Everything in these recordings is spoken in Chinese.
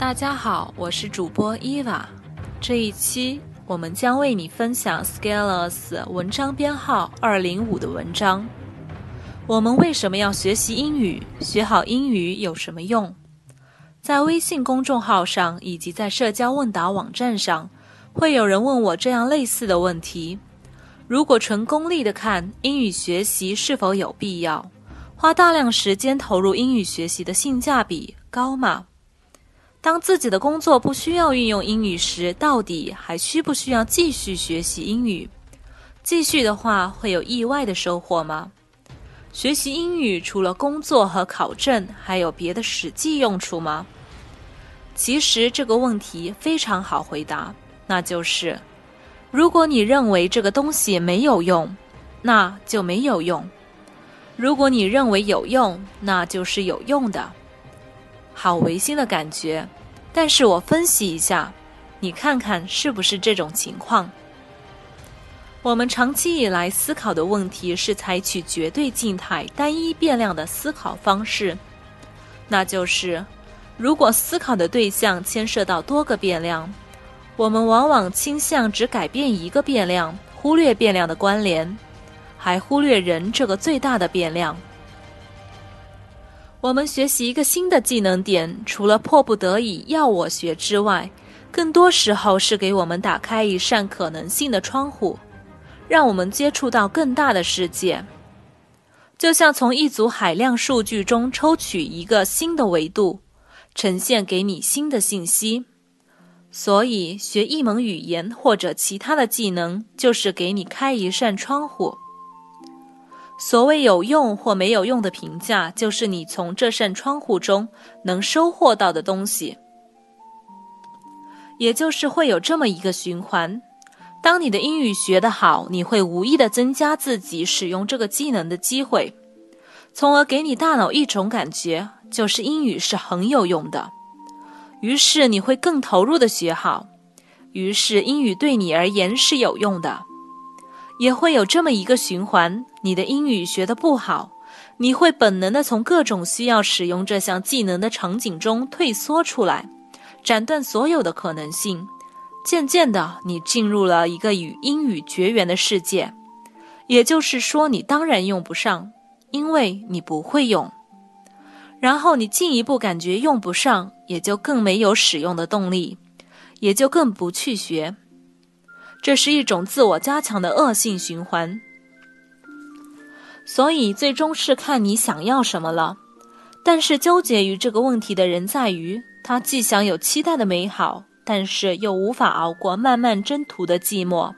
大家好，我是主播伊娃。这一期我们将为你分享 Scalers 文章编号二零五的文章。我们为什么要学习英语？学好英语有什么用？在微信公众号上以及在社交问答网站上，会有人问我这样类似的问题：如果纯功利的看英语学习是否有必要？花大量时间投入英语学习的性价比高吗？当自己的工作不需要运用英语时，到底还需不需要继续学习英语？继续的话，会有意外的收获吗？学习英语除了工作和考证，还有别的实际用处吗？其实这个问题非常好回答，那就是：如果你认为这个东西没有用，那就没有用。如果你认为有用，那就是有用的。好违心的感觉，但是我分析一下，你看看是不是这种情况？我们长期以来思考的问题是采取绝对静态、单一变量的思考方式，那就是，如果思考的对象牵涉到多个变量，我们往往倾向只改变一个变量，忽略变量的关联。还忽略人这个最大的变量。我们学习一个新的技能点，除了迫不得已要我学之外，更多时候是给我们打开一扇可能性的窗户，让我们接触到更大的世界。就像从一组海量数据中抽取一个新的维度，呈现给你新的信息。所以，学一门语言或者其他的技能，就是给你开一扇窗户。所谓有用或没有用的评价，就是你从这扇窗户中能收获到的东西。也就是会有这么一个循环：当你的英语学得好，你会无意的增加自己使用这个技能的机会，从而给你大脑一种感觉，就是英语是很有用的。于是你会更投入的学好，于是英语对你而言是有用的。也会有这么一个循环：你的英语学得不好，你会本能的从各种需要使用这项技能的场景中退缩出来，斩断所有的可能性。渐渐的，你进入了一个与英语绝缘的世界，也就是说，你当然用不上，因为你不会用。然后你进一步感觉用不上，也就更没有使用的动力，也就更不去学。这是一种自我加强的恶性循环，所以最终是看你想要什么了。但是纠结于这个问题的人在于，他既想有期待的美好，但是又无法熬过漫漫征途的寂寞。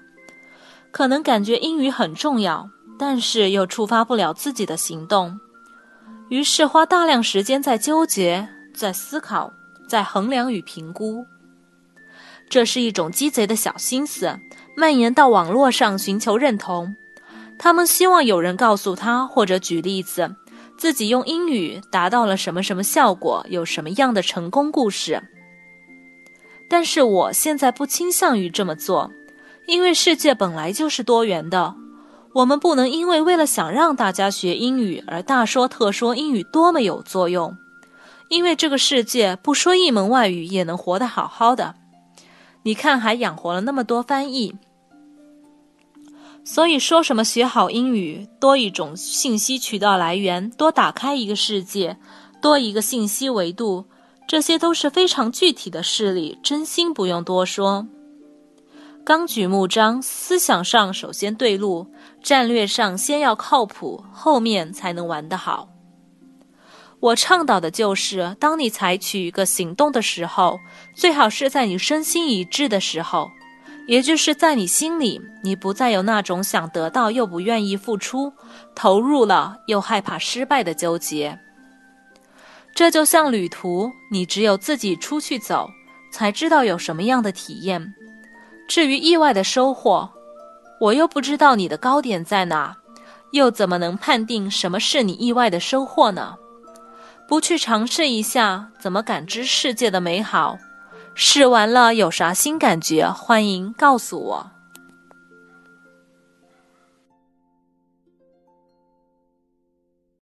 可能感觉英语很重要，但是又触发不了自己的行动，于是花大量时间在纠结、在思考、在衡量与评估。这是一种鸡贼的小心思，蔓延到网络上寻求认同。他们希望有人告诉他，或者举例子，自己用英语达到了什么什么效果，有什么样的成功故事。但是我现在不倾向于这么做，因为世界本来就是多元的。我们不能因为为了想让大家学英语而大说特说英语多么有作用，因为这个世界不说一门外语也能活得好好的。你看，还养活了那么多翻译，所以说什么学好英语，多一种信息渠道来源，多打开一个世界，多一个信息维度，这些都是非常具体的事例，真心不用多说。纲举目张，思想上首先对路，战略上先要靠谱，后面才能玩得好。我倡导的就是，当你采取一个行动的时候，最好是在你身心一致的时候，也就是在你心里，你不再有那种想得到又不愿意付出、投入了又害怕失败的纠结。这就像旅途，你只有自己出去走，才知道有什么样的体验。至于意外的收获，我又不知道你的高点在哪，又怎么能判定什么是你意外的收获呢？不去尝试一下，怎么感知世界的美好？试完了有啥新感觉？欢迎告诉我。